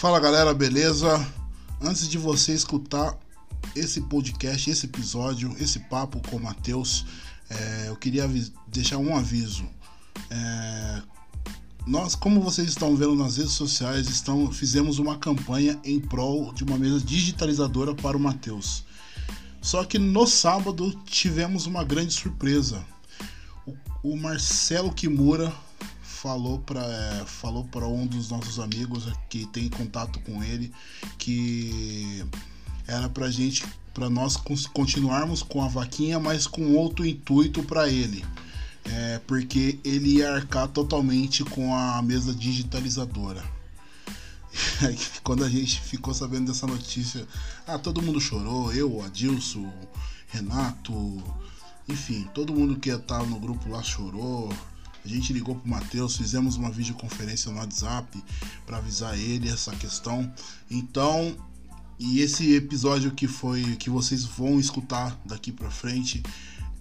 Fala galera, beleza? Antes de você escutar esse podcast, esse episódio, esse papo com o Matheus, é, eu queria deixar um aviso. É, nós, como vocês estão vendo nas redes sociais, estão, fizemos uma campanha em prol de uma mesa digitalizadora para o Matheus. Só que no sábado tivemos uma grande surpresa. O, o Marcelo Kimura falou para é, falou para um dos nossos amigos que tem contato com ele que era para gente para nós continuarmos com a vaquinha, mas com outro intuito para ele. É, porque ele ia arcar totalmente com a mesa digitalizadora. Quando a gente ficou sabendo dessa notícia, ah, todo mundo chorou, eu, Adilson, Renato, enfim, todo mundo que estava no grupo lá chorou. A gente ligou pro Matheus, fizemos uma videoconferência no WhatsApp para avisar ele essa questão. Então, e esse episódio que foi que vocês vão escutar daqui para frente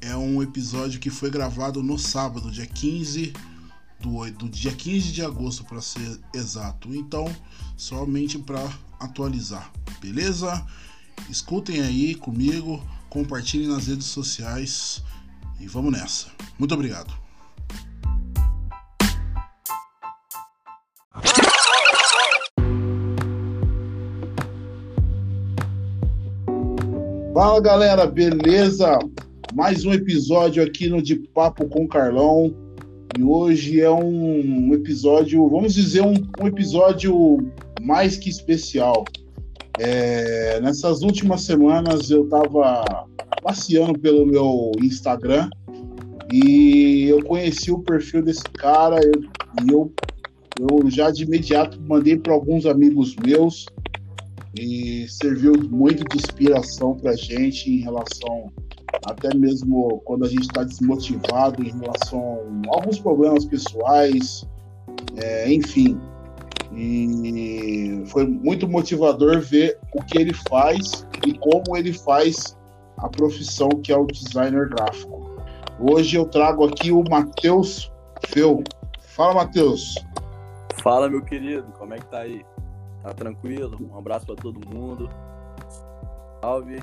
é um episódio que foi gravado no sábado, dia 15 do, do dia 15 de agosto para ser exato. Então, somente para atualizar, beleza? Escutem aí comigo, compartilhem nas redes sociais e vamos nessa. Muito obrigado. Fala galera, beleza? Mais um episódio aqui no De Papo com Carlão. E hoje é um episódio, vamos dizer, um, um episódio mais que especial. É, nessas últimas semanas eu estava passeando pelo meu Instagram e eu conheci o perfil desse cara e eu, eu já de imediato mandei para alguns amigos meus e serviu muito de inspiração para a gente em relação, até mesmo quando a gente está desmotivado em relação a alguns problemas pessoais, é, enfim. E foi muito motivador ver o que ele faz e como ele faz a profissão que é o designer gráfico. Hoje eu trago aqui o Matheus Feu. Fala, Matheus. Fala, meu querido, como é que tá aí? Tá tranquilo? Um abraço para todo mundo. Salve.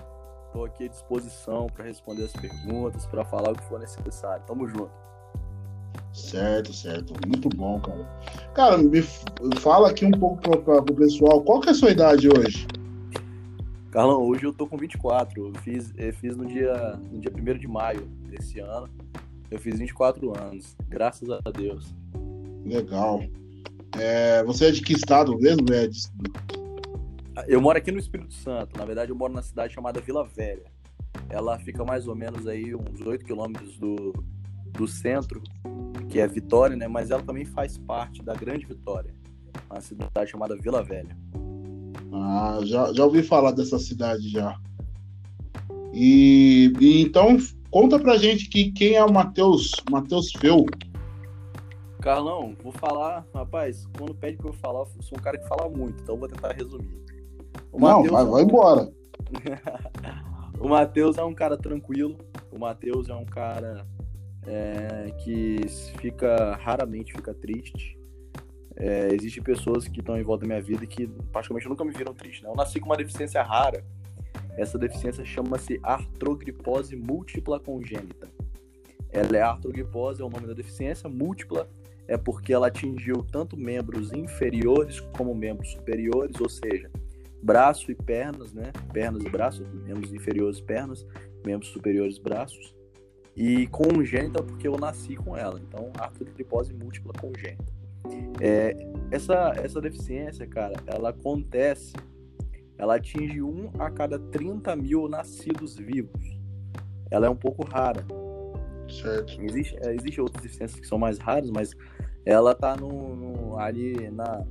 Estou aqui à disposição para responder as perguntas, para falar o que for necessário. Tamo junto. Certo, certo. Muito bom, cara. Cara, me fala aqui um pouco para o pessoal. Qual que é a sua idade hoje? Carlão, hoje eu tô com 24. Eu fiz, eu fiz no dia no dia 1 de maio desse ano. Eu fiz 24 anos. Graças a Deus. Legal. É, você é de que estado mesmo, Edson? Eu moro aqui no Espírito Santo. Na verdade, eu moro na cidade chamada Vila Velha. Ela fica mais ou menos aí uns 8 quilômetros do, do centro, que é Vitória, né? Mas ela também faz parte da Grande Vitória, uma cidade chamada Vila Velha. Ah, já, já ouvi falar dessa cidade já. E, e então conta pra gente que quem é o Matheus, Matheus Feu. Carlão, vou falar, rapaz, quando pede pra eu falar, eu sou um cara que fala muito, então vou tentar resumir. O Não, Mateus vai, é vai embora. o Matheus é um cara tranquilo, o Matheus é um cara é, que fica, raramente fica triste. É, Existem pessoas que estão em volta da minha vida que praticamente nunca me viram triste. Né? Eu nasci com uma deficiência rara. Essa deficiência chama-se artrogripose múltipla congênita. Ela é artrogripose, é o nome da deficiência, múltipla é porque ela atingiu tanto membros inferiores como membros superiores, ou seja, braço e pernas, né? Pernas e braços, membros inferiores pernas, membros superiores braços. E congênita porque eu nasci com ela. Então, artrogripose múltipla congênita. É, essa, essa deficiência, cara, ela acontece, ela atinge um a cada 30 mil nascidos vivos. Ela é um pouco rara. Certo. Existe, é, existe outras deficiências que são mais raras, mas ela tá no, no, ali na,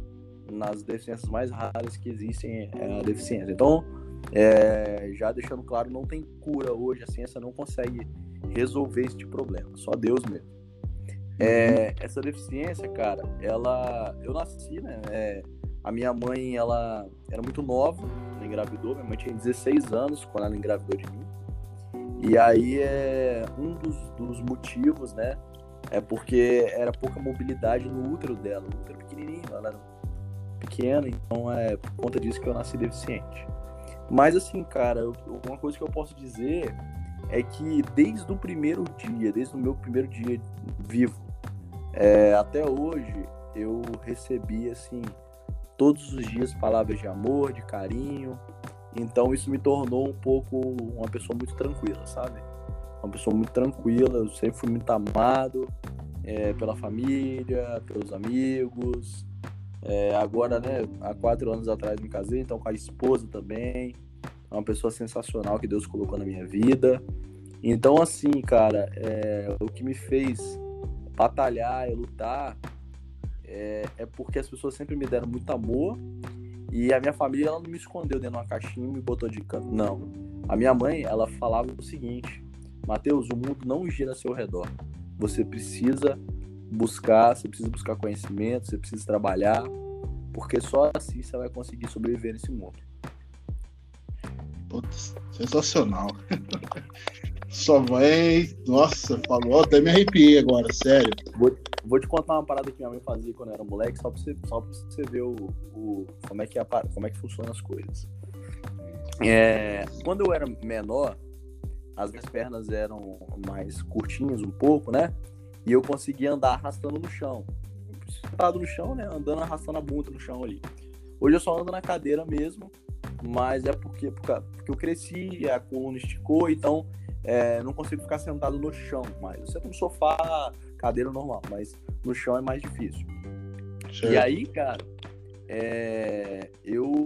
nas deficiências mais raras que existem é a deficiência. Então, é, já deixando claro, não tem cura hoje, a ciência não consegue resolver este problema, só Deus mesmo. É, uhum. essa deficiência, cara, ela. Eu nasci, né? É, a minha mãe, ela era muito nova, ela engravidou. Minha mãe tinha 16 anos quando ela engravidou de mim. E aí é um dos, dos motivos, né? É porque era pouca mobilidade no útero dela, no útero pequenininho, ela era pequena, então é por conta disso que eu nasci deficiente. Mas assim, cara, eu, uma coisa que eu posso dizer é que desde o primeiro dia, desde o meu primeiro dia vivo, é, até hoje, eu recebi assim todos os dias palavras de amor, de carinho. Então isso me tornou um pouco uma pessoa muito tranquila, sabe? Uma pessoa muito tranquila, eu sempre fui muito amado é, pela família, pelos amigos. É, agora, né, há quatro anos atrás me casei, então com a esposa também. É uma pessoa sensacional que Deus colocou na minha vida. Então, assim, cara, é, o que me fez batalhar e lutar é, é, porque as pessoas sempre me deram muito amor e a minha família ela não me escondeu dentro de uma caixinha e me botou de canto. Não. A minha mãe, ela falava o seguinte: Mateus, o mundo não gira ao seu redor. Você precisa buscar, você precisa buscar conhecimento, você precisa trabalhar, porque só assim você vai conseguir sobreviver nesse mundo. Putz, sensacional. Sua mãe, nossa, falou, até me arrepiei agora, sério. Vou, vou, te contar uma parada que minha mãe fazia quando eu era moleque, só pra você, só pra você ver o, o como, é que é, como é que funciona as coisas. É, quando eu era menor, as minhas pernas eram mais curtinhas um pouco, né? E eu conseguia andar arrastando no chão. Sentado no chão, né? Andando arrastando a bunda no chão ali. Hoje eu só ando na cadeira mesmo, mas é porque, porque eu cresci, a coluna esticou, então é, não consigo ficar sentado no chão mais. Eu sento no sofá, cadeira normal, mas no chão é mais difícil. Certo. E aí, cara, é, eu.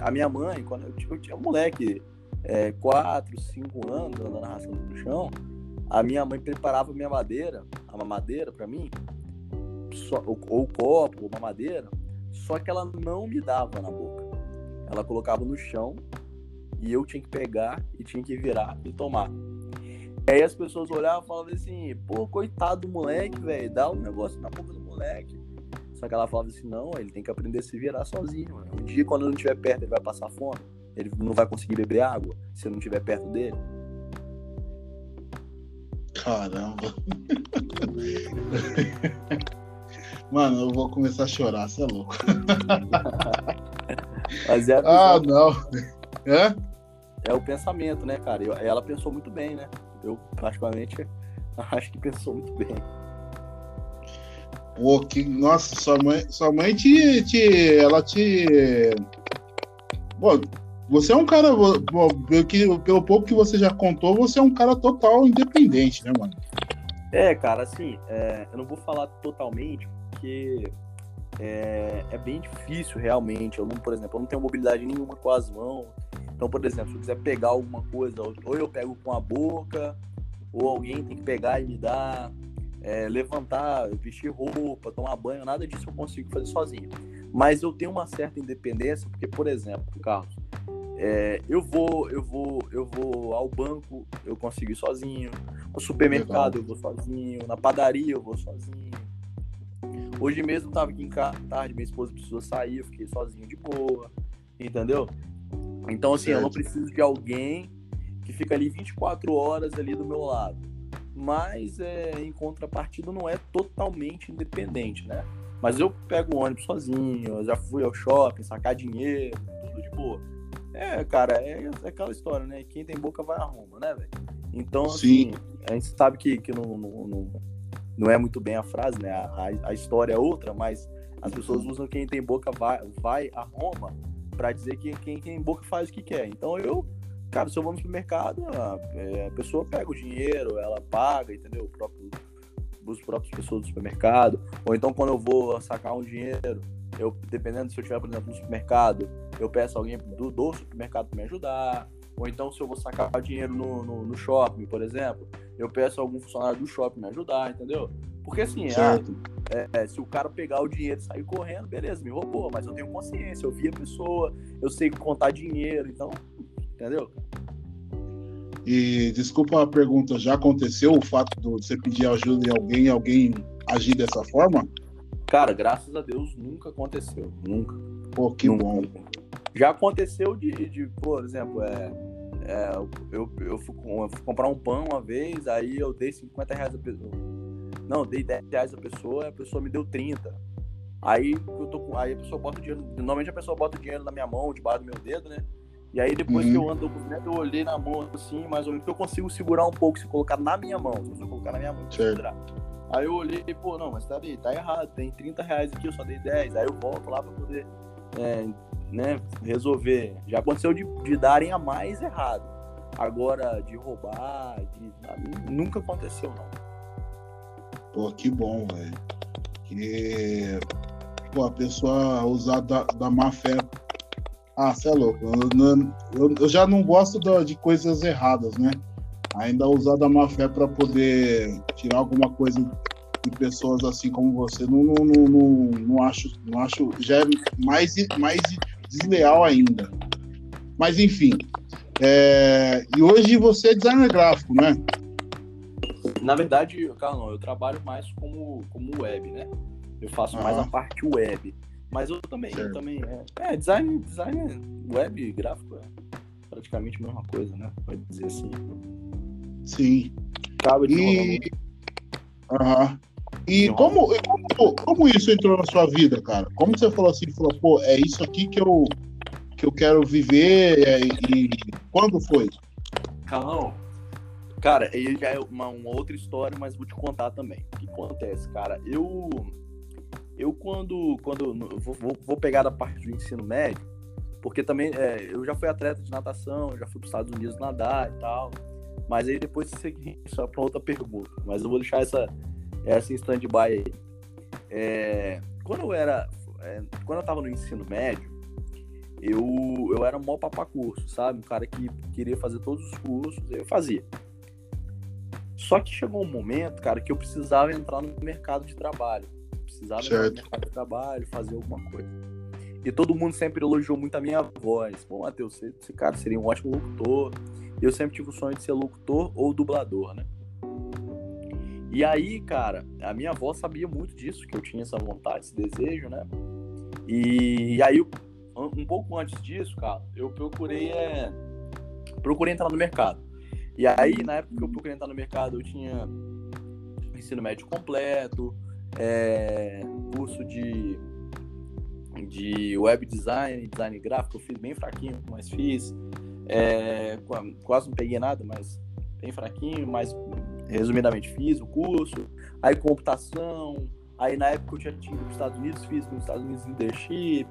A minha mãe, quando eu, eu tinha um moleque, é, 4, 5 anos, andando arrastando no chão, a minha mãe preparava minha madeira, a mamadeira para mim, só, ou, ou copo, ou mamadeira, só que ela não me dava na boca. Ela colocava no chão e eu tinha que pegar e tinha que virar e tomar. E aí as pessoas olhavam e falavam assim, pô, coitado do moleque, velho, dá um negócio na boca do moleque. Só que ela falava assim, não, ele tem que aprender a se virar sozinho. Mano. Um dia, quando ele não estiver perto, ele vai passar fome. Ele não vai conseguir beber água se eu não estiver perto dele. Caramba. Mano, eu vou começar a chorar, você é louco. Mas é ah, não. É? É o pensamento, né, cara? Eu, ela pensou muito bem, né? Eu, praticamente, acho que pensou muito bem. Pô, que. Nossa, sua mãe, sua mãe te, te. Ela te. Bom, você é um cara. Bom, pelo, pelo pouco que você já contou, você é um cara total independente, né, mano? É, cara, assim, é, eu não vou falar totalmente, porque é, é, bem difícil realmente. Eu não, por exemplo, eu não tenho mobilidade nenhuma com as mãos. Então, por exemplo, se eu quiser pegar alguma coisa, ou eu pego com a boca, ou alguém tem que pegar e me dar, é, levantar, vestir roupa, tomar banho, nada disso eu consigo fazer sozinho. Mas eu tenho uma certa independência, porque, por exemplo, Carlos, é, eu vou, eu vou, eu vou ao banco, eu consigo ir sozinho. No supermercado eu vou sozinho, na padaria eu vou sozinho. Hoje mesmo eu tava aqui em casa tarde, minha esposa precisou sair, eu fiquei sozinho de boa, entendeu? Então, assim, eu não preciso de alguém que fica ali 24 horas ali do meu lado. Mas, é, em contrapartida, não é totalmente independente, né? Mas eu pego o ônibus sozinho, eu já fui ao shopping, sacar dinheiro, tudo de boa. É, cara, é, é aquela história, né? Quem tem boca vai a Roma, né, velho? Então, assim, Sim. a gente sabe que, que não, não, não, não é muito bem a frase, né? A, a, história é outra, mas as pessoas usam quem tem boca vai, vai a Roma para dizer que quem tem boca faz o que quer. Então eu, cara, se eu vou no supermercado, a, é, a pessoa pega o dinheiro, ela paga, entendeu? O próprio, os próprios pessoas do supermercado. Ou então quando eu vou sacar um dinheiro, eu, dependendo se eu estiver, por exemplo, no supermercado, eu peço alguém do, do supermercado me ajudar. Ou então, se eu vou sacar dinheiro no, no, no, shopping, por exemplo, eu peço algum funcionário do shopping me ajudar, entendeu? Porque assim, ah, é, é, se o cara pegar o dinheiro e sair correndo, beleza, me roubou, mas eu tenho consciência, eu vi a pessoa, eu sei contar dinheiro, então, entendeu? E desculpa a pergunta, já aconteceu o fato de você pedir ajuda em alguém e alguém agir dessa forma? Cara, graças a Deus nunca aconteceu, nunca. Pô, que nunca. bom. Já aconteceu de, de por exemplo, é, é, eu, eu, fui, eu, fui, comprar um pão uma vez, aí eu dei 50 reais a pessoa. Não, eu dei 10 reais a pessoa, a pessoa me deu 30. Aí eu tô com, aí a pessoa bota o dinheiro, normalmente a pessoa bota o dinheiro na minha mão, debaixo do meu dedo, né? E aí depois uhum. que eu ando com o eu olhei na mão assim, mais ou menos, que eu consigo segurar um pouco se colocar na minha mão. Se eu colocar na minha mão, segurar. Aí eu olhei e, pô, não, mas tá, tá errado, tem 30 reais aqui, eu só dei 10. Aí eu volto lá pra poder é, né, resolver. Já aconteceu de, de darem a mais errado. Agora, de roubar, de, nunca aconteceu, não. Pô, que bom, velho. Que pô, a pessoa usar da, da má fé. Ah, você é louco. Eu, eu, eu já não gosto de coisas erradas, né? Ainda usar da má fé para poder tirar alguma coisa de pessoas assim como você, não, não, não, não, não acho, não acho, já é mais, mais desleal ainda. Mas enfim. É, e hoje você é designer gráfico, né? Na verdade, Carlão, eu trabalho mais como, como web, né? Eu faço mais a parte web. Mas eu também, eu também é, é, design, design web gráfico é praticamente a mesma coisa, né? Pode dizer assim. Sim. Acaba de e... Uhum. E como, como, como, isso entrou na sua vida, cara? Como você falou assim, falou, pô, é isso aqui que eu, que eu quero viver é, e quando foi? Carlão, cara, aí já é uma, uma, outra história, mas vou te contar também. O que acontece, cara? Eu, eu quando, quando vou, vou pegar da parte do ensino médio, porque também é, eu já fui atleta de natação, já fui para os Estados Unidos nadar e tal. Mas aí depois isso é para outra pergunta. Mas eu vou deixar essa, essa em stand-by aí. É, quando eu era. É, quando eu tava no ensino médio, eu, eu era um mó papacurso, sabe? Um cara que queria fazer todos os cursos, eu fazia. Só que chegou um momento, cara, que eu precisava entrar no mercado de trabalho. precisava certo. entrar no mercado de trabalho, fazer alguma coisa. E todo mundo sempre elogiou muito a minha voz. Pô, Matheus, esse cara seria um ótimo locutor. Eu sempre tive o sonho de ser locutor ou dublador, né? E aí, cara, a minha avó sabia muito disso, que eu tinha essa vontade, esse desejo, né? E, e aí, um pouco antes disso, cara, eu procurei, é, procurei entrar no mercado. E aí, na época que eu procurei entrar no mercado, eu tinha ensino médio completo, é, curso de de web design, design gráfico, eu fiz bem fraquinho, mas fiz. É, quase não peguei nada, mas bem fraquinho, mas resumidamente fiz o curso. Aí computação, aí na época eu tinha ido para os Estados Unidos, fiz nos Estados Unidos leadership,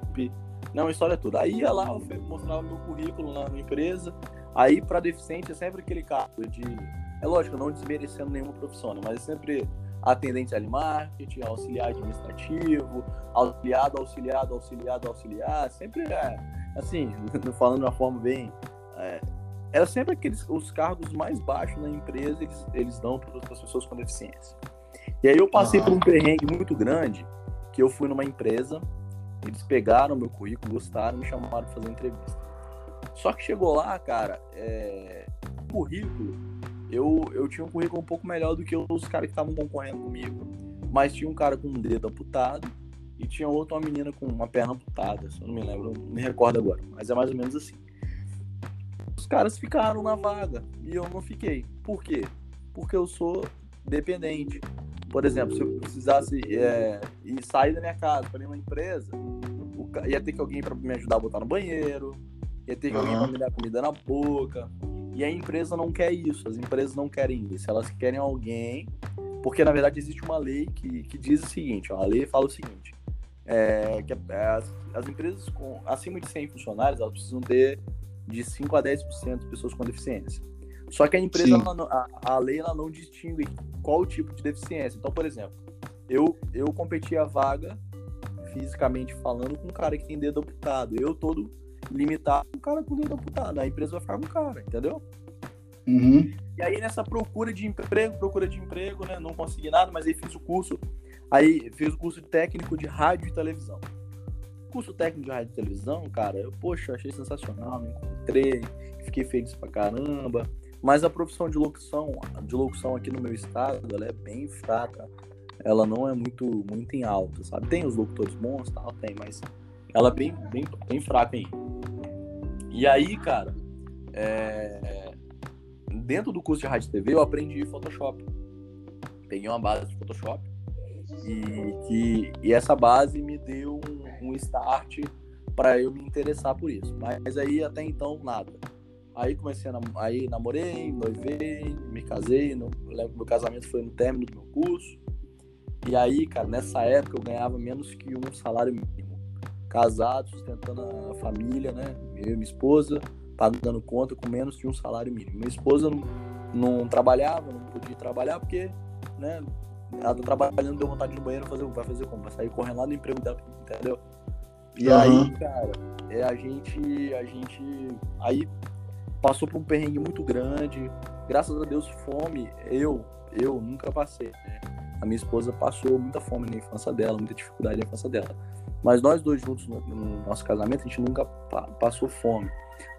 não, a história toda. Aí ia lá, eu mostrava meu currículo na empresa. Aí para deficiente é sempre aquele cargo de. É lógico, não desmerecendo nenhuma profissão, né, mas é sempre atendente de marketing, auxiliar administrativo, auxiliado, auxiliado, auxiliado, auxiliar, sempre é, assim, falando de uma forma bem. É, era sempre aqueles os cargos mais baixos na empresa eles, eles dão para as pessoas com deficiência. E aí eu passei por um perrengue muito grande, que eu fui numa empresa, eles pegaram meu currículo, gostaram, me chamaram para fazer entrevista. Só que chegou lá, cara, é, currículo eu, eu tinha um currículo um pouco melhor do que os caras que estavam concorrendo comigo. Mas tinha um cara com um dedo amputado e tinha outro, uma menina com uma perna amputada. Se eu não me lembro, não me recordo agora. Mas é mais ou menos assim. Os caras ficaram na vaga e eu não fiquei. Por quê? Porque eu sou dependente. Por exemplo, se eu precisasse é, ir sair da minha casa para ir numa empresa, ia ter que alguém para me ajudar a botar no banheiro, ia ter que alguém para me dar comida na boca, e a empresa não quer isso, as empresas não querem isso, elas querem alguém, porque na verdade existe uma lei que, que diz o seguinte, ó, a lei fala o seguinte, é, que as, as, empresas com acima de 100 funcionários, elas precisam ter de 5 a 10% de pessoas com deficiência. Só que a empresa, ela, a, a lei, ela não distingue qual o tipo de deficiência. Então, por exemplo, eu, eu competi a vaga, fisicamente falando, com um cara que tem dedo amputado. Eu todo limitar o cara com o dedo amputado. A empresa vai ficar com o cara, entendeu? Uhum. E aí nessa procura de emprego, procura de emprego, né? Não consegui nada, mas aí fiz o curso. Aí fiz o curso técnico de rádio e televisão. Curso técnico de rádio e televisão, cara, eu, poxa, achei sensacional, me encontrei, fiquei feliz pra caramba. Mas a profissão de locução, de locução aqui no meu estado, ela é bem fraca. Ela não é muito, muito em alta, sabe? Tem os locutores bons, tal, tem, mas ela é bem, bem, bem fraca aí. E aí, cara, é... dentro do curso de rádio e TV eu aprendi Photoshop. Peguei uma base de Photoshop. E, que, e essa base me deu um, um start para eu me interessar por isso. Mas aí até então nada. Aí comecei a aí namorei, noivei, me casei. No, lembro que meu casamento foi no término do meu curso. E aí, cara, nessa época eu ganhava menos que um salário mínimo. Casado, sustentando a família, né? Eu e minha esposa, pagando conta com menos de um salário mínimo. Minha esposa não, não trabalhava, não podia trabalhar porque, né? Ela tá trabalhando, deu vontade de ir no banheiro, fazer, vai fazer como? Vai sair correndo lá no emprego dela, entendeu? E uhum. aí, cara, é, a gente, a gente, aí passou por um perrengue muito grande. Graças a Deus, fome, eu, eu nunca passei, né? A minha esposa passou muita fome na infância dela, muita dificuldade na infância dela. Mas nós dois juntos no, no nosso casamento, a gente nunca pa passou fome.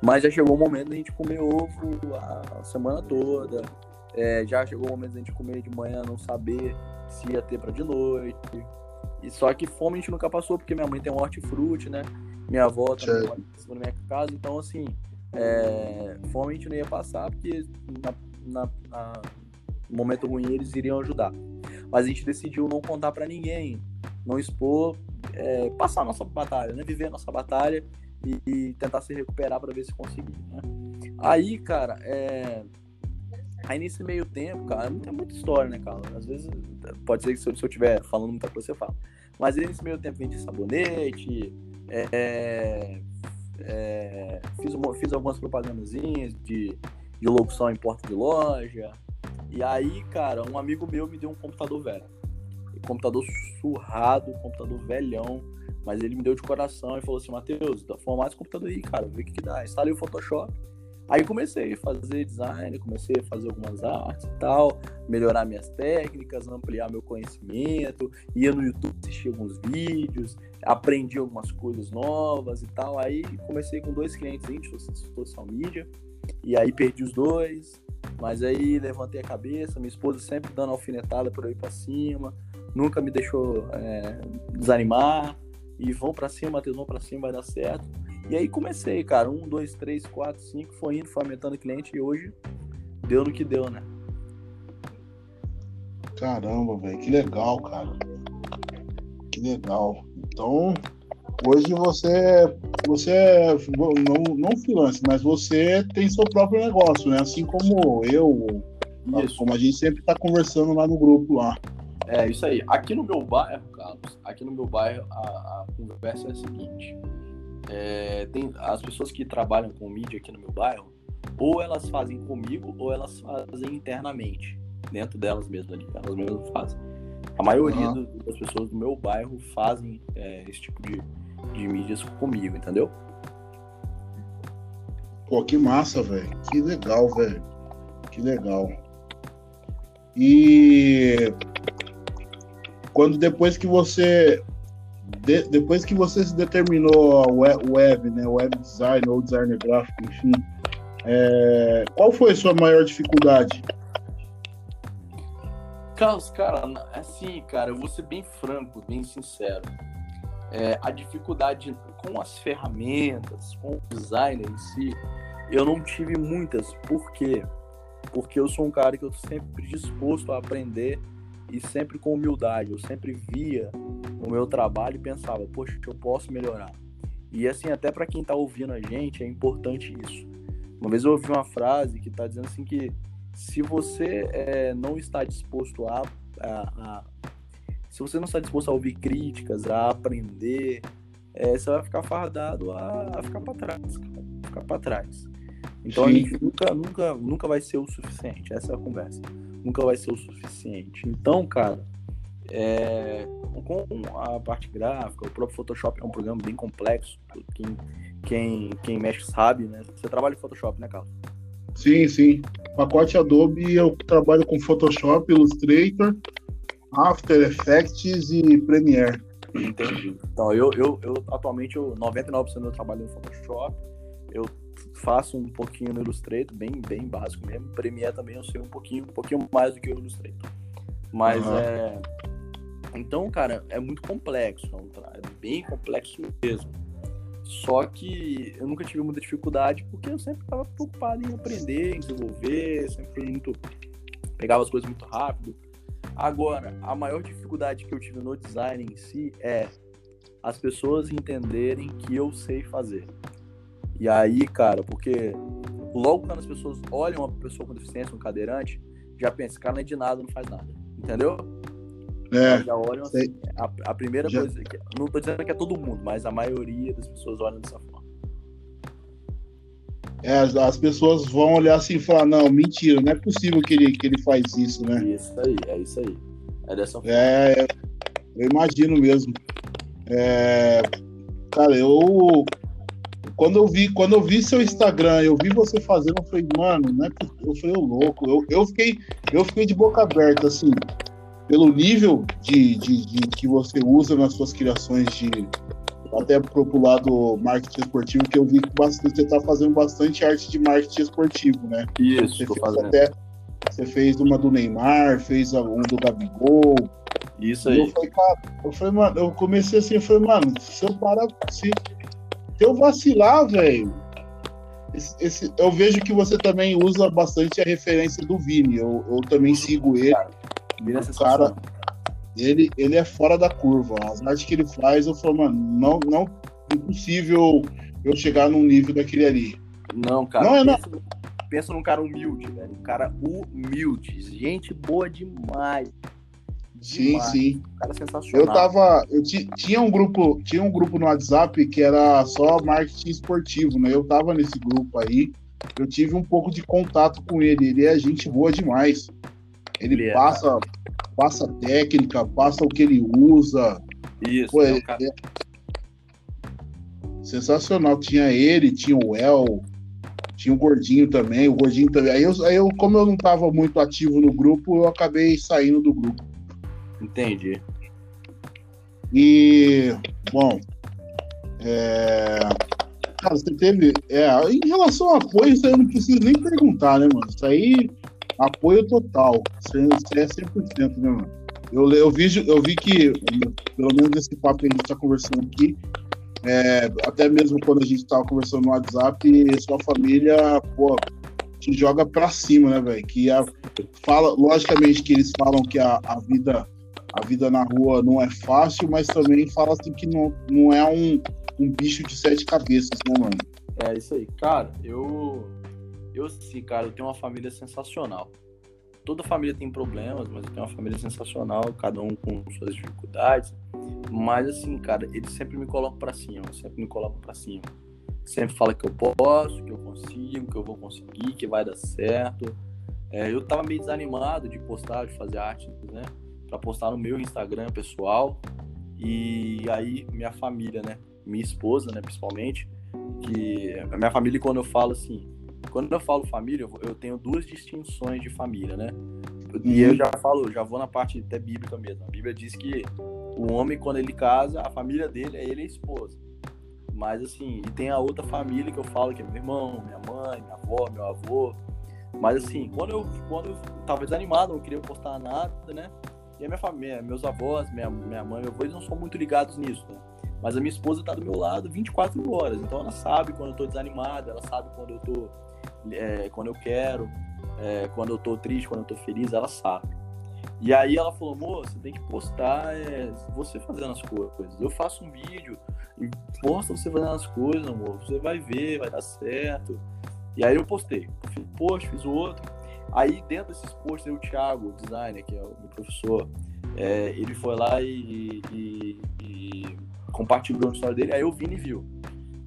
Mas já chegou o momento da gente comer ovo a semana toda. É, já chegou o momento da gente comer de manhã, não saber se ia ter para de noite. E só que fome a gente nunca passou, porque minha mãe tem um hortifruti, né? Minha avó também mora na minha casa, então assim, é, fome a gente não ia passar, porque na, na, na, no momento ruim eles iriam ajudar. Mas a gente decidiu não contar para ninguém, não expor, é, passar a nossa batalha, né? Viver a nossa batalha e, e tentar se recuperar para ver se conseguir, né? Aí, cara, é... Aí nesse meio tempo, cara, não tem muita história, né, cara? Às vezes, pode ser que se eu, eu tiver falando muita coisa, você fala. Mas nesse meio tempo vendi sabonete, é, é, fiz, uma, fiz algumas propagandazinhas de, de locução em porta de loja. E aí, cara, um amigo meu me deu um computador velho. Computador surrado, computador velhão. Mas ele me deu de coração e falou assim: Matheus, formato esse computador aí, cara, vê o que, que dá. Instalei o Photoshop. Aí comecei a fazer design, comecei a fazer algumas artes e tal, melhorar minhas técnicas, ampliar meu conhecimento, ia no YouTube assistir alguns vídeos, aprendi algumas coisas novas e tal. Aí comecei com dois clientes de social media, e aí perdi os dois, mas aí levantei a cabeça, minha esposa sempre dando alfinetada por aí para cima, nunca me deixou é, desanimar, e vão para cima, Matheus, vão para cima, vai dar certo. E aí comecei, cara. Um, dois, três, quatro, cinco, foi indo, foi aumentando cliente e hoje deu no que deu, né? Caramba, velho, que legal, cara. Que legal. Então, hoje você você é não, não freelance, mas você tem seu próprio negócio, né? Assim como eu, isso. como a gente sempre está conversando lá no grupo lá. É isso aí. Aqui no meu bairro, Carlos, aqui no meu bairro a, a conversa é a seguinte é, tem as pessoas que trabalham com mídia aqui no meu bairro, ou elas fazem comigo, ou elas fazem internamente, dentro delas mesmas ali, elas mesmas fazem. A maioria uhum. do, das pessoas do meu bairro fazem é, esse tipo de, de mídias comigo, entendeu? Pô, que massa, velho. Que legal, velho. Que legal. E quando depois que você de, depois que você se determinou o web, né, web design ou designer gráfico, enfim, é, qual foi a sua maior dificuldade? Carlos, cara, assim, cara, eu vou ser bem franco, bem sincero. É, a dificuldade com as ferramentas, com o designer em si, eu não tive muitas. Por quê? Porque eu sou um cara que eu tô sempre disposto a aprender e sempre com humildade. Eu sempre via o meu trabalho e pensava, poxa, eu posso melhorar. E assim, até para quem está ouvindo a gente, é importante isso. Uma vez eu ouvi uma frase que está dizendo assim que se você é, não está disposto a, a, a, se você não está disposto a ouvir críticas, a aprender, é, você vai ficar fardado a, a ficar para trás, ficar para trás. Então Sim. a gente nunca, nunca, nunca vai ser o suficiente. Essa é a conversa. Nunca vai ser o suficiente. Então, cara, é, com a parte gráfica, o próprio Photoshop é um programa bem complexo. Quem, quem, quem mexe sabe, né? Você trabalha em Photoshop, né, Carlos? Sim, sim. Pacote Adobe, eu trabalho com Photoshop, Illustrator, After Effects e Premiere. Entendi. Então, eu, eu, eu atualmente, eu, 99% do meu trabalho é no Photoshop. Eu faço um pouquinho no Illustrator, bem, bem básico mesmo. Premiere também eu sei um pouquinho, um pouquinho mais do que o Illustrator. Mas uhum. é então, cara, é muito complexo, é, é bem complexo mesmo. Só que eu nunca tive muita dificuldade porque eu sempre estava preocupado em aprender, em desenvolver, sempre muito. pegava as coisas muito rápido. Agora, a maior dificuldade que eu tive no design em si é as pessoas entenderem que eu sei fazer. E aí, cara, porque logo quando as pessoas olham uma pessoa com deficiência, um cadeirante, já pensa, esse cara não é de nada, não faz nada. Entendeu? É, já olham assim, a, a, primeira já... coisa. Que, não tô dizendo que é todo mundo, mas a maioria das pessoas olham dessa forma. É, as, as pessoas vão olhar assim e falar, não, mentira, não é possível que ele, que ele faz isso, né? Isso aí, é isso aí. É dessa forma. É, eu imagino mesmo. É, cara, eu quando eu vi, quando eu vi seu Instagram, eu vi você fazendo, eu falei, mano, não é eu falei, ô louco, eu, eu fiquei, eu fiquei de boca aberta, assim, pelo nível de, de, de que você usa nas suas criações de até pro lado marketing esportivo, que eu vi que bastante, você tá fazendo bastante arte de marketing esportivo, né? Isso, você fez fazendo. Até, você fez uma do Neymar, fez um do Gabigol. Isso aí. Eu falei, cara, eu falei, mano, eu comecei assim, eu falei, mano, se eu parar, se, se eu vacilar, velho, esse, esse, eu vejo que você também usa bastante a referência do Vini. Eu, eu também sigo ele. Vini é o cara, ele, ele é fora da curva. As artes que ele faz, eu falo, mano, não, não impossível eu chegar num nível daquele ali. Não, cara. Não é pensa, não. pensa num cara humilde, velho. Um cara humilde. Gente boa demais. Sim, sim. Um cara sensacional. Eu tava. Eu tinha um grupo, tinha um grupo no WhatsApp que era só marketing esportivo, né? Eu tava nesse grupo aí. Eu tive um pouco de contato com ele. Ele é gente boa demais. Ele, ele passa, é, passa técnica, passa o que ele usa. Isso. Pô, é, é... Sensacional. Tinha ele, tinha o El, tinha o Gordinho também. O Gordinho também. Aí eu, aí eu, como eu não tava muito ativo no grupo, eu acabei saindo do grupo. Entendi. E, bom, é... cara, você teve. É, em relação ao apoio, isso aí eu não preciso nem perguntar, né, mano? Isso aí, apoio total. Isso aí é 100%, né, mano? Eu, eu, vi, eu vi que, pelo menos esse papo que a gente tá conversando aqui, é, até mesmo quando a gente tava conversando no WhatsApp, sua família, pô, te joga pra cima, né, velho? Que a, fala, logicamente que eles falam que a, a vida a vida na rua não é fácil, mas também fala assim que não, não é um, um bicho de sete cabeças, né, mano? É isso aí. Cara, eu. Eu sim, cara, eu tenho uma família sensacional. Toda família tem problemas, mas eu tenho uma família sensacional, cada um com suas dificuldades. Mas assim, cara, eles sempre me colocam para cima, sempre me colocam para cima. Sempre fala que eu posso, que eu consigo, que eu vou conseguir, que vai dar certo. É, eu tava meio desanimado de postar, de fazer arte, né? Para postar no meu Instagram pessoal. E aí minha família, né, minha esposa, né, principalmente, que a minha família quando eu falo assim, quando eu falo família, eu tenho duas distinções de família, né? E eu uhum. já falo, já vou na parte até bíblica mesmo. A Bíblia diz que o homem quando ele casa, a família dele é ele e a esposa. Mas assim, e tem a outra família que eu falo que é meu irmão, minha mãe, minha avó, meu avô. Mas assim, quando eu, quando eu tava desanimado, não queria postar nada, né? E a minha família, meus avós, minha, minha mãe, meu avô, eles não são muito ligados nisso, né? Mas a minha esposa tá do meu lado 24 horas, então ela sabe quando eu tô desanimado, ela sabe quando eu tô. É, quando eu quero, é, quando eu tô triste, quando eu tô feliz, ela sabe. E aí ela falou, moça, você tem que postar é, você fazendo as coisas. Eu faço um vídeo e posta você fazendo as coisas, amor. Você vai ver, vai dar certo. E aí eu postei. Fiz post, fiz outro. Aí, dentro desses posts, o Thiago, o designer, que é o meu professor, é, ele foi lá e, e, e compartilhou a história dele. Aí o Vini viu.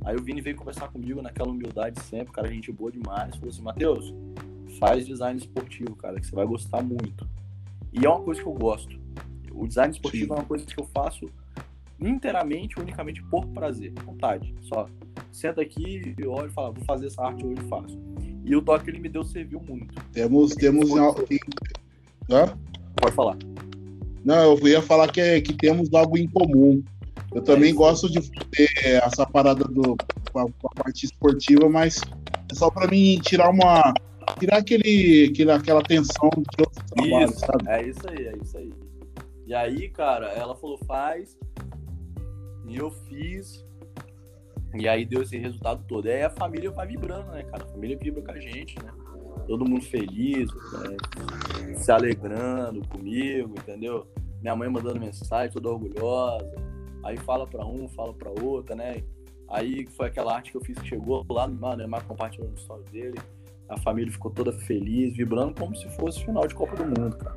Aí o Vini veio conversar comigo naquela humildade sempre, cara, gente boa demais. Falou assim: Matheus, faz design esportivo, cara, que você vai gostar muito. E é uma coisa que eu gosto. O design esportivo Sim. é uma coisa que eu faço inteiramente, unicamente por prazer, vontade. Só senta aqui, eu olho e falo, vou fazer essa arte hoje e faço. E o toque que ele me deu serviu muito. Temos, temos. Hã? Pode falar. Não, eu ia falar que, é, que temos algo em comum. Eu também é gosto de ter essa parada do, com, a, parte esportiva, mas é só para mim tirar uma. Tirar aquele, aquele, aquela tensão de outros trabalhos, isso, sabe? É isso aí, é isso aí. E aí, cara, ela falou, faz. E eu fiz. E aí deu esse resultado todo. Aí a família vai vibrando, né, cara? A família vibra com a gente, né? todo mundo feliz, né? se alegrando comigo, entendeu? Minha mãe mandando mensagem, toda orgulhosa. Aí fala para um, fala para outra, né? Aí foi aquela arte que eu fiz que chegou lá, mano, Neymar compartilhando a história dele. A família ficou toda feliz, vibrando como se fosse final de Copa do Mundo, cara.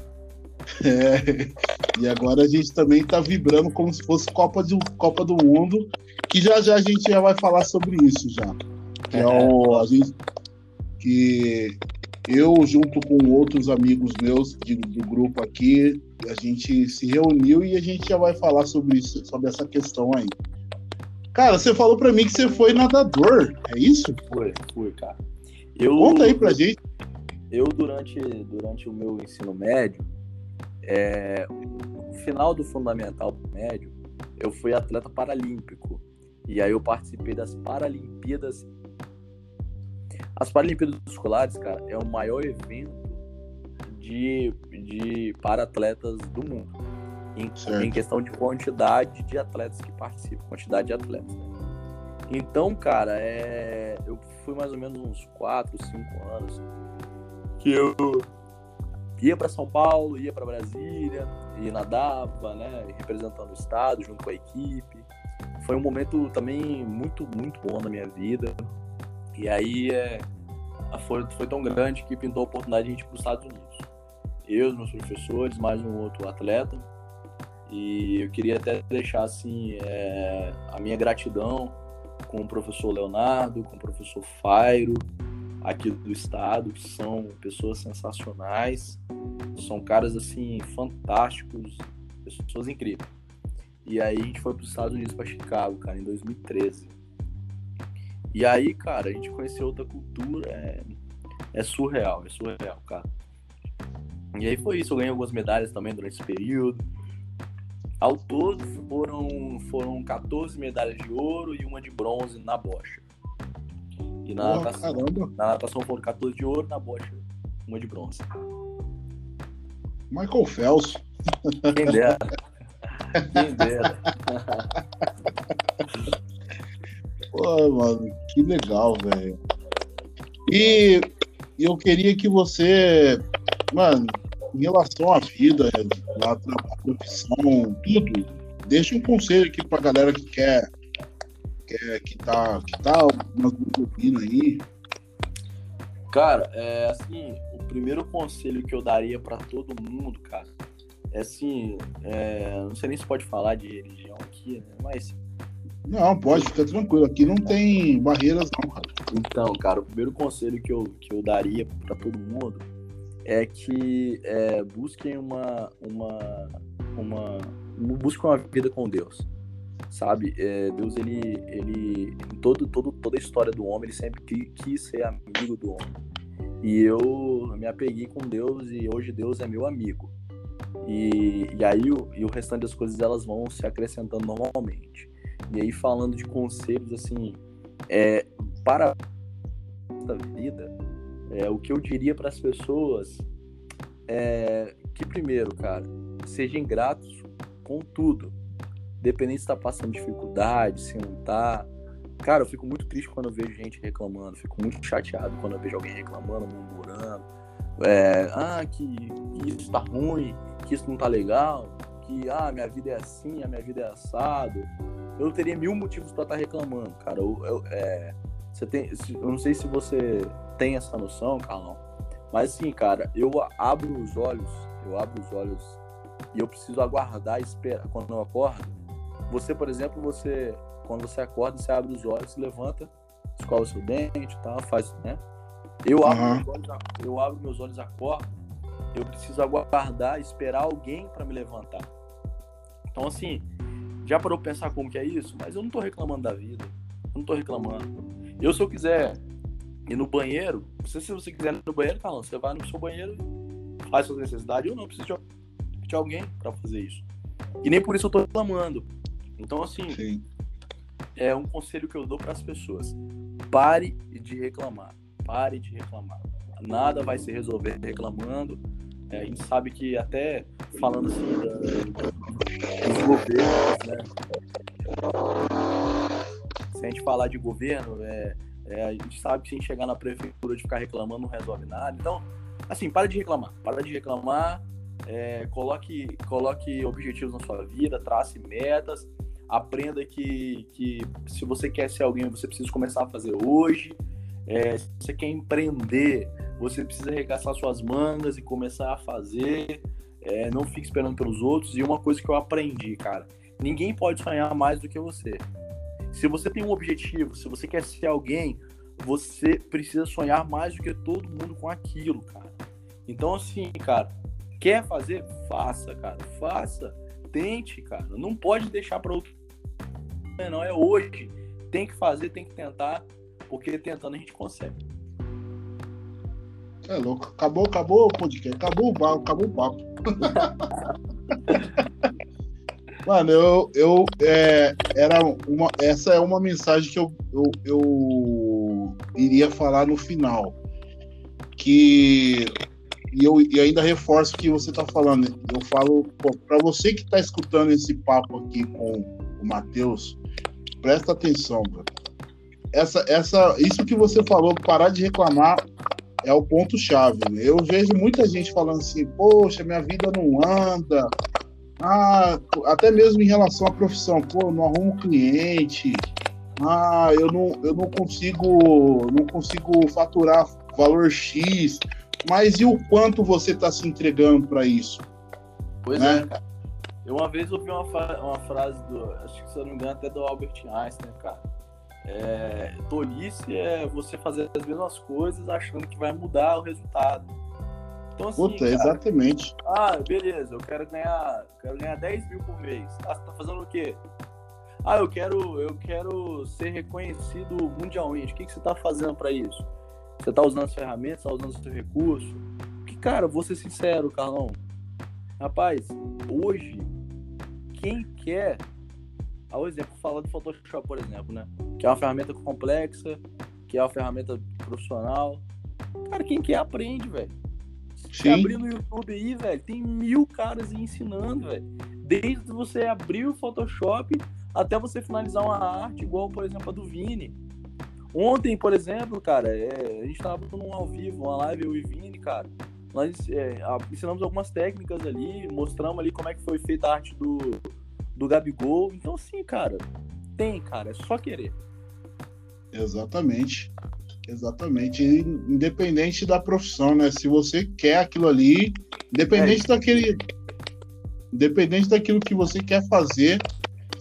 É, e agora a gente também tá vibrando como se fosse Copa, de, Copa do Mundo, que já já a gente já vai falar sobre isso já. Que é, o, a gente, que eu, junto com outros amigos meus de, do grupo aqui, a gente se reuniu e a gente já vai falar sobre isso, sobre essa questão aí. Cara, você falou para mim que você foi nadador, é isso? Foi, foi, cara. Eu, Conta aí pra gente. Eu, durante, durante o meu ensino médio, é, no final do fundamental médio, eu fui atleta paralímpico. E aí eu participei das Paralimpíadas as Paralimpíadas Escolares, cara, é o maior evento de, de para atletas do mundo. Em, em, questão de quantidade de atletas que participam, quantidade de atletas. Né? Então, cara, é... eu fui mais ou menos uns 4, 5 anos que eu ia para São Paulo, ia para Brasília, e nadava, né, representando o estado junto com a equipe. Foi um momento também muito, muito bom na minha vida. E aí é, a foi, foi tão grande que pintou a oportunidade de a gente ir para os Estados Unidos. Eu, meus professores, mais um outro atleta. E eu queria até deixar assim é, a minha gratidão com o professor Leonardo, com o professor Fairo, aqui do estado, que são pessoas sensacionais, são caras assim fantásticos, pessoas incríveis. E aí a gente foi para os Estados Unidos, para Chicago, cara, em 2013. E aí, cara, a gente conheceu outra cultura, é, é surreal, é surreal, cara. E aí foi isso, eu ganhei algumas medalhas também durante esse período. Ao todo foram, foram 14 medalhas de ouro e uma de bronze na bocha. E na, Porra, natação, na natação foram 14 de ouro, na bocha uma de bronze. Michael Phelps. Quem dera. Quem dera. Pô, mano, que legal, velho. E eu queria que você, mano, em relação à vida, à profissão, tudo, deixa um conselho aqui pra galera que quer, quer que tá, que tá nos ouvindo aí. Cara, é assim, o primeiro conselho que eu daria para todo mundo, cara, assim, é, não sei nem se pode falar de religião aqui, né, mas não, pode, ficar tranquilo. Aqui não tem barreiras, não, cara. Então, cara, o primeiro conselho que eu, que eu daria para todo mundo é que é, busquem uma, uma, uma. Busquem uma vida com Deus. Sabe? É, Deus, ele. ele em todo, todo, toda a história do homem, ele sempre quis ser amigo do homem. E eu me apeguei com Deus e hoje Deus é meu amigo. E, e aí o, e o restante das coisas elas vão se acrescentando normalmente. E aí, falando de conselhos, assim, é, para a vida, é, o que eu diria para as pessoas é que, primeiro, cara, sejam gratos com tudo. Dependente se está passando dificuldade, se não tá. Cara, eu fico muito triste quando eu vejo gente reclamando, fico muito chateado quando eu vejo alguém reclamando, murmurando. É, ah, que isso tá ruim, que isso não tá legal, que ah, minha vida é assim, a minha vida é assado eu teria mil motivos para estar tá reclamando, cara. Eu, eu, é, você tem, eu não sei se você tem essa noção, Carlão, mas sim, cara, eu abro os olhos, eu abro os olhos e eu preciso aguardar e esperar quando eu acordo. Você, por exemplo, você quando você acorda, você abre os olhos, levanta, escova seu dente, tá, faz, né? Eu abro, uhum. olhos, eu abro meus olhos, acordo, eu preciso aguardar, esperar alguém para me levantar. Então, assim, já parou pra pensar como que é isso? Mas eu não tô reclamando da vida. Eu não tô reclamando. Eu, se eu quiser ir no banheiro, se você quiser ir no banheiro, tá você vai no seu banheiro e faz suas necessidades. Eu não preciso de alguém para fazer isso. E nem por isso eu tô reclamando. Então, assim, Sim. é um conselho que eu dou para as pessoas. Pare de reclamar. Pare de reclamar. Nada vai se resolver reclamando. É, a gente sabe que até falando assim da, dos governos, né? Se a gente falar de governo, é, É, a gente sabe que se a gente chegar na prefeitura de ficar reclamando não resolve nada. Então, assim, para de reclamar. Para de reclamar. É, coloque, coloque objetivos na sua vida, trace metas, aprenda que, que se você quer ser alguém, você precisa começar a fazer hoje. É, se você quer empreender, você precisa arregaçar suas mangas e começar a fazer. É, não fique esperando pelos outros. E uma coisa que eu aprendi, cara: ninguém pode sonhar mais do que você. Se você tem um objetivo, se você quer ser alguém, você precisa sonhar mais do que todo mundo com aquilo, cara. Então, assim, cara, quer fazer? Faça, cara. Faça. Tente, cara. Não pode deixar para outro. Não, é hoje. Tem que fazer, tem que tentar, porque tentando a gente consegue. É louco. Acabou, acabou o podcast. Acabou o papo, acabou o papo. Mano, eu, eu é, era uma, essa é uma mensagem que eu, eu, eu iria falar no final. Que e eu e ainda reforço o que você está falando. Eu falo para você que está escutando esse papo aqui com o Matheus, presta atenção, bro. Essa, essa, isso que você falou, parar de reclamar, é o ponto chave. Eu vejo muita gente falando assim, poxa, minha vida não anda, ah, até mesmo em relação à profissão, pô, eu não arrumo cliente. Ah, eu não, eu não consigo, não consigo faturar valor X. Mas e o quanto você está se entregando para isso? Pois né? é, cara. Eu uma vez ouvi uma, uma frase do, acho que se eu não me engano, até do Albert Einstein, cara. É, tolice é você fazer as mesmas coisas achando que vai mudar o resultado. Então, assim, Puta, cara, exatamente. Ah, beleza, eu quero ganhar, quero ganhar 10 mil por mês. Ah, você tá fazendo o quê? Ah, eu quero, eu quero ser reconhecido mundialmente. O que, que você tá fazendo para isso? Você tá usando as ferramentas, tá usando o seu recurso? Porque, cara, vou ser sincero, Carlão. Rapaz, hoje, quem quer. Ao exemplo, falar do Photoshop, por exemplo, né? Que é uma ferramenta complexa, que é uma ferramenta profissional. Cara, quem quer aprende, velho. Você abrir no YouTube aí, velho, tem mil caras ensinando, velho. Desde você abrir o Photoshop até você finalizar uma arte, igual, por exemplo, a do Vini. Ontem, por exemplo, cara, é, a gente tava num ao vivo, uma live, eu e Vini, cara. Nós é, ensinamos algumas técnicas ali, mostramos ali como é que foi feita a arte do, do Gabigol. Então, assim, cara, tem, cara, é só querer. Exatamente. Exatamente. Independente da profissão, né? Se você quer aquilo ali, independente é daquele. Independente daquilo que você quer fazer,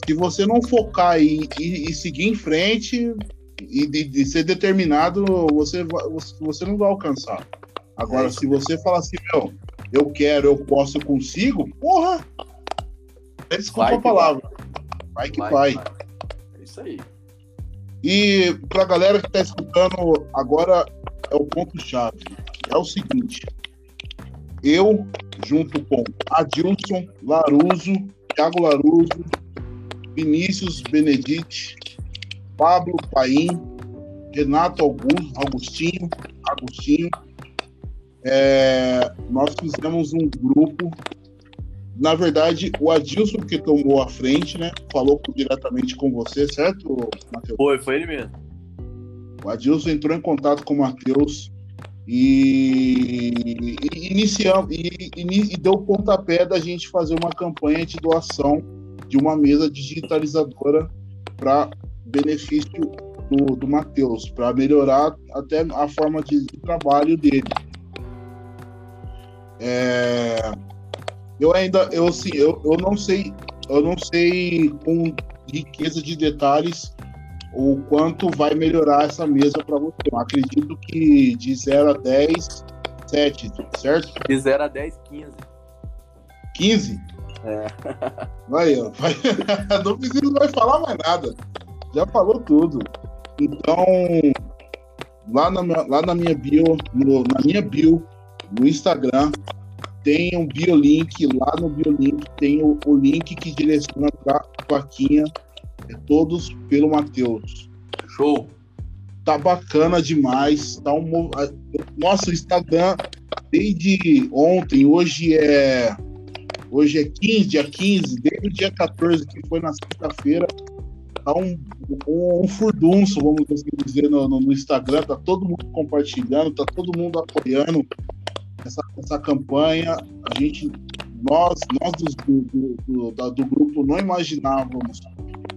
se você não focar e, e, e seguir em frente e de, de, ser determinado, você, você não vai alcançar. Agora, é se você falar assim, meu, eu quero, eu posso, eu consigo, porra! Desculpa vai a palavra. Vai, vai que vai. vai. É isso aí. E para a galera que está escutando, agora é o ponto-chave. É o seguinte: eu, junto com Adilson Laruso, Thiago Laruso, Vinícius Benedite, Pablo Paim, Renato Augusto, Augustinho, Agostinho, é, nós fizemos um grupo na verdade, o Adilson que tomou a frente, né? Falou diretamente com você, certo, Matheus? Foi, foi ele mesmo. O Adilson entrou em contato com o Matheus e, e iniciamos e, e, e deu o pontapé da gente fazer uma campanha de doação de uma mesa digitalizadora para benefício do, do Matheus, para melhorar até a forma de, de trabalho dele. É, eu ainda, eu assim, eu, eu não sei, eu não sei com riqueza de detalhes o quanto vai melhorar essa mesa para você. Eu acredito que de 0 a 10, 7, certo? De 0 a 10, 15. 15? É. Vai, ó. Vai, não precisa mais falar mais nada. Já falou tudo. Então, lá na, lá na minha bio, no, na minha bio, no Instagram, tem um biolink, lá no biolink tem o, o link que direciona para a plaquinha, é todos pelo Matheus. Show! Tá bacana demais, tá um nossa, o Instagram desde ontem, hoje é hoje é 15, dia 15, desde o dia 14 que foi na sexta-feira, tá um, um, um furdunço, vamos assim dizer, no, no, Instagram, tá todo mundo compartilhando, tá todo mundo apoiando essa, essa campanha. A gente, nós, nós do, do, do, do grupo não imaginávamos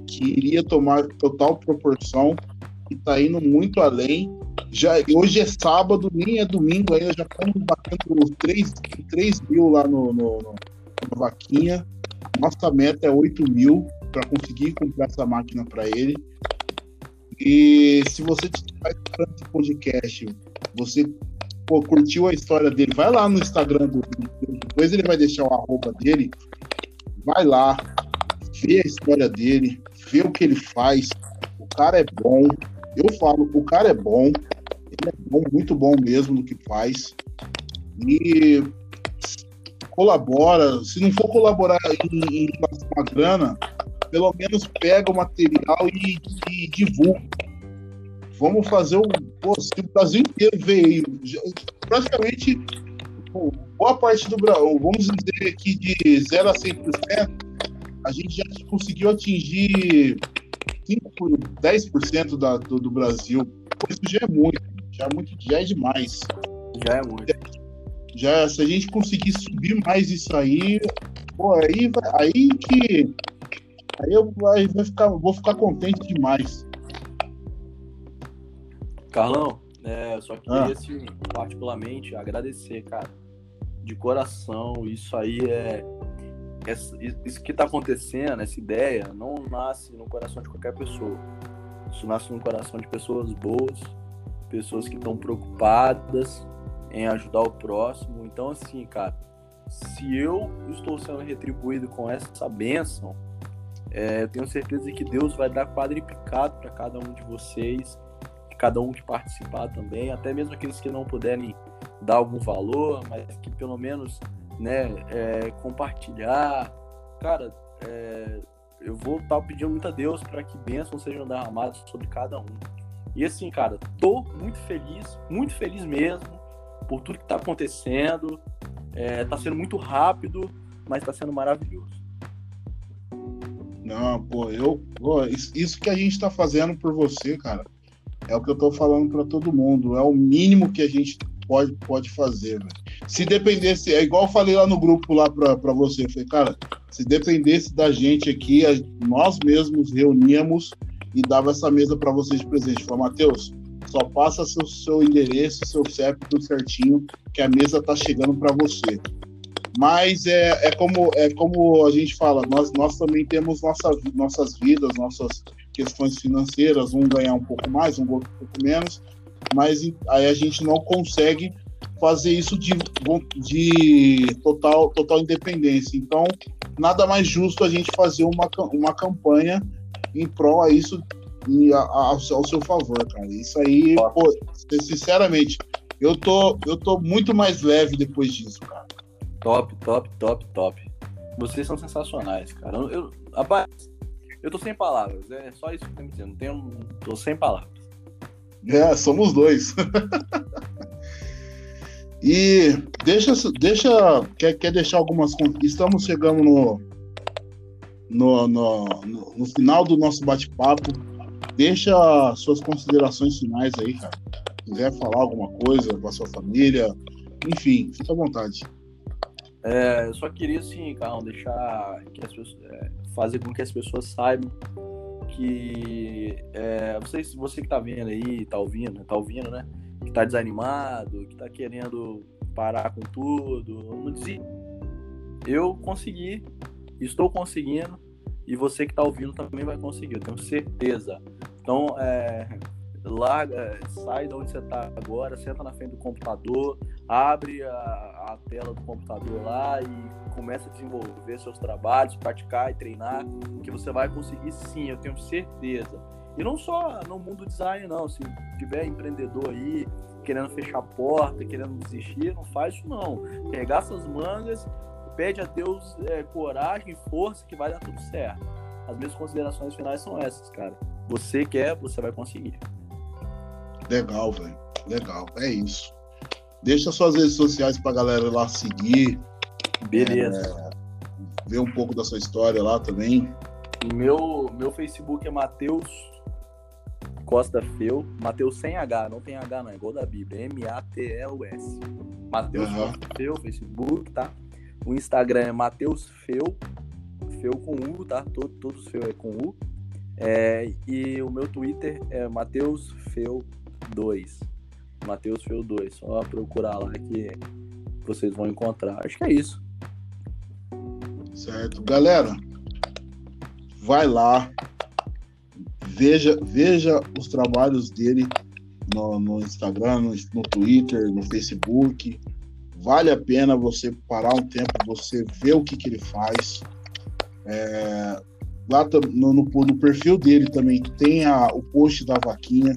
que iria tomar total proporção e tá indo muito além. Já, hoje é sábado, nem é domingo ainda, já estamos batendo os 3, 3 mil lá no, no, no, na vaquinha. Nossa meta é 8 mil para conseguir comprar essa máquina para ele. E se você está escutando esse podcast, você pô, curtiu a história dele, vai lá no Instagram do depois ele vai deixar o arroba dele. Vai lá, vê a história dele, vê o que ele faz. O cara é bom. Eu falo, o cara é bom. Ele é bom, muito bom mesmo no que faz. E colabora. Se não for colaborar em, em uma grana, pelo menos pega o material e, e divulga. Vamos fazer o. Pô, se o Brasil inteiro veio, praticamente boa parte do Brasil, vamos dizer aqui de 0 a 100%, a gente já conseguiu atingir 5, 10% da, do, do Brasil. Isso já é muito, já é muito, já é demais. Já é muito. Já, se a gente conseguir subir mais isso aí, pô, aí, aí que Aí eu vai, vai ficar, vou ficar contente demais. Carlão, é, eu só queria, ah. assim, particularmente, agradecer, cara. De coração, isso aí é. Isso que está acontecendo, essa ideia, não nasce no coração de qualquer pessoa. Isso nasce no coração de pessoas boas, pessoas que estão preocupadas em ajudar o próximo. Então, assim, cara, se eu estou sendo retribuído com essa bênção, é, eu tenho certeza que Deus vai dar quadriplicado para cada um de vocês, cada um que participar também, até mesmo aqueles que não puderem dar algum valor, mas que pelo menos né, é, compartilhar. Cara, é, eu vou estar tá pedindo muito a Deus para que bênçãos sejam derramadas sobre cada um. E assim, cara, tô muito feliz, muito feliz mesmo por tudo que está acontecendo. É, tá sendo muito rápido, mas está sendo maravilhoso. Não, pô, eu. Pô, isso que a gente tá fazendo por você, cara, é o que eu tô falando para todo mundo. É o mínimo que a gente pode, pode fazer, velho. Se dependesse, é igual eu falei lá no grupo lá pra você, eu falei, cara, se dependesse da gente aqui, nós mesmos reuníamos e dava essa mesa para vocês de presente. Falei, Matheus, só passa seu, seu endereço, seu CEP, tudo certinho, que a mesa tá chegando para você. Mas é, é, como, é como a gente fala, nós, nós também temos nossa, nossas vidas, nossas questões financeiras, um ganhar um pouco mais, um outro um pouco menos, mas aí a gente não consegue fazer isso de, de total, total independência. Então, nada mais justo a gente fazer uma, uma campanha em prol a isso e ao seu favor, cara. Isso aí, pô, sinceramente, eu tô, eu tô muito mais leve depois disso, cara. Top, top, top, top. Vocês são sensacionais, cara. Eu, eu, rapaz, eu tô sem palavras. É só isso que eu tô me dizendo. Tenho, tô sem palavras. É, somos dois. e deixa, deixa quer, quer deixar algumas Estamos chegando no, no, no, no, no final do nosso bate-papo. Deixa suas considerações finais aí, cara. Se quiser falar alguma coisa com a sua família, enfim, fica à vontade. É, eu só queria, assim, Carlão, deixar que as pessoas, é, fazer com que as pessoas saibam que é, você, você que tá vendo aí, tá ouvindo, tá ouvindo, né? Que tá desanimado, que tá querendo parar com tudo, não desista. Eu consegui, estou conseguindo, e você que tá ouvindo também vai conseguir, eu tenho certeza. Então, é, larga, sai de onde você está agora, senta na frente do computador, abre a, a, tela do computador lá e começa a desenvolver seus trabalhos, praticar e treinar, que você vai conseguir sim, eu tenho certeza. E não só no mundo design, não. Se tiver empreendedor aí querendo fechar a porta, querendo desistir, não faz isso não. Pegar essas mangas, pede a Deus é, coragem força que vai dar tudo certo. As minhas considerações finais são essas, cara. Você quer, você vai conseguir. Legal, velho. Legal. É isso. Deixa suas redes sociais pra galera lá seguir. Beleza. É, ver um pouco da sua história lá também. Meu, meu Facebook é Matheus Costa Feu. Matheus sem H, não tem H não, é igual da Bíblia. M-A-T-E-U-S. Matheus Aham. Costa Feu, Facebook, tá? O Instagram é Matheus Feu. Feu com U, tá? Todo, todos Feu é com U. É, e o meu Twitter é Matheus Feu 2. Matheus Feu 2. Só procurar lá que vocês vão encontrar. Acho que é isso. Certo. Galera, vai lá, veja, veja os trabalhos dele no, no Instagram, no, no Twitter, no Facebook. Vale a pena você parar um tempo, você ver o que, que ele faz. É, lá no, no, no perfil dele também tem a, o post da vaquinha.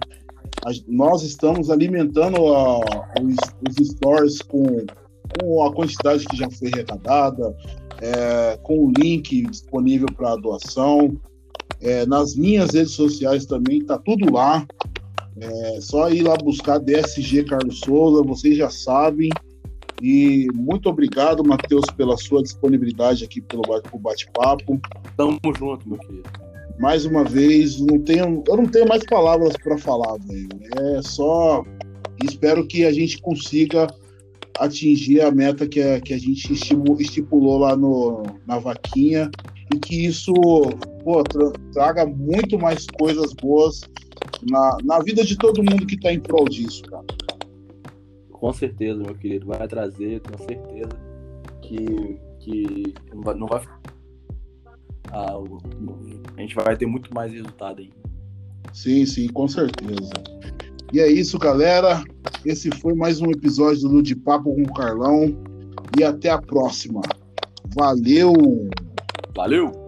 Nós estamos alimentando a- os, os stories com, com a quantidade que já foi arrecadada, é, com o link disponível para doação. É, nas minhas redes sociais também tá tudo lá. É só ir lá buscar DSG Carlos Souza, vocês já sabem. E muito obrigado, Matheus, pela sua disponibilidade aqui pelo bate-papo. Tamo junto, meu querido. Mais uma vez, não tenho, eu não tenho mais palavras para falar, velho. É só espero que a gente consiga atingir a meta que a, que a gente estipulou lá no, na vaquinha e que isso pô, tra- traga muito mais coisas boas na, na vida de todo mundo que está em prol disso, cara. Com certeza, meu querido. Vai trazer, tenho certeza que, que não vai. O- a gente vai ter muito mais resultado aí. Sim, sim, com certeza. E é isso, galera. Esse foi mais um episódio do De Papo com o Carlão. E até a próxima. Valeu! Valeu!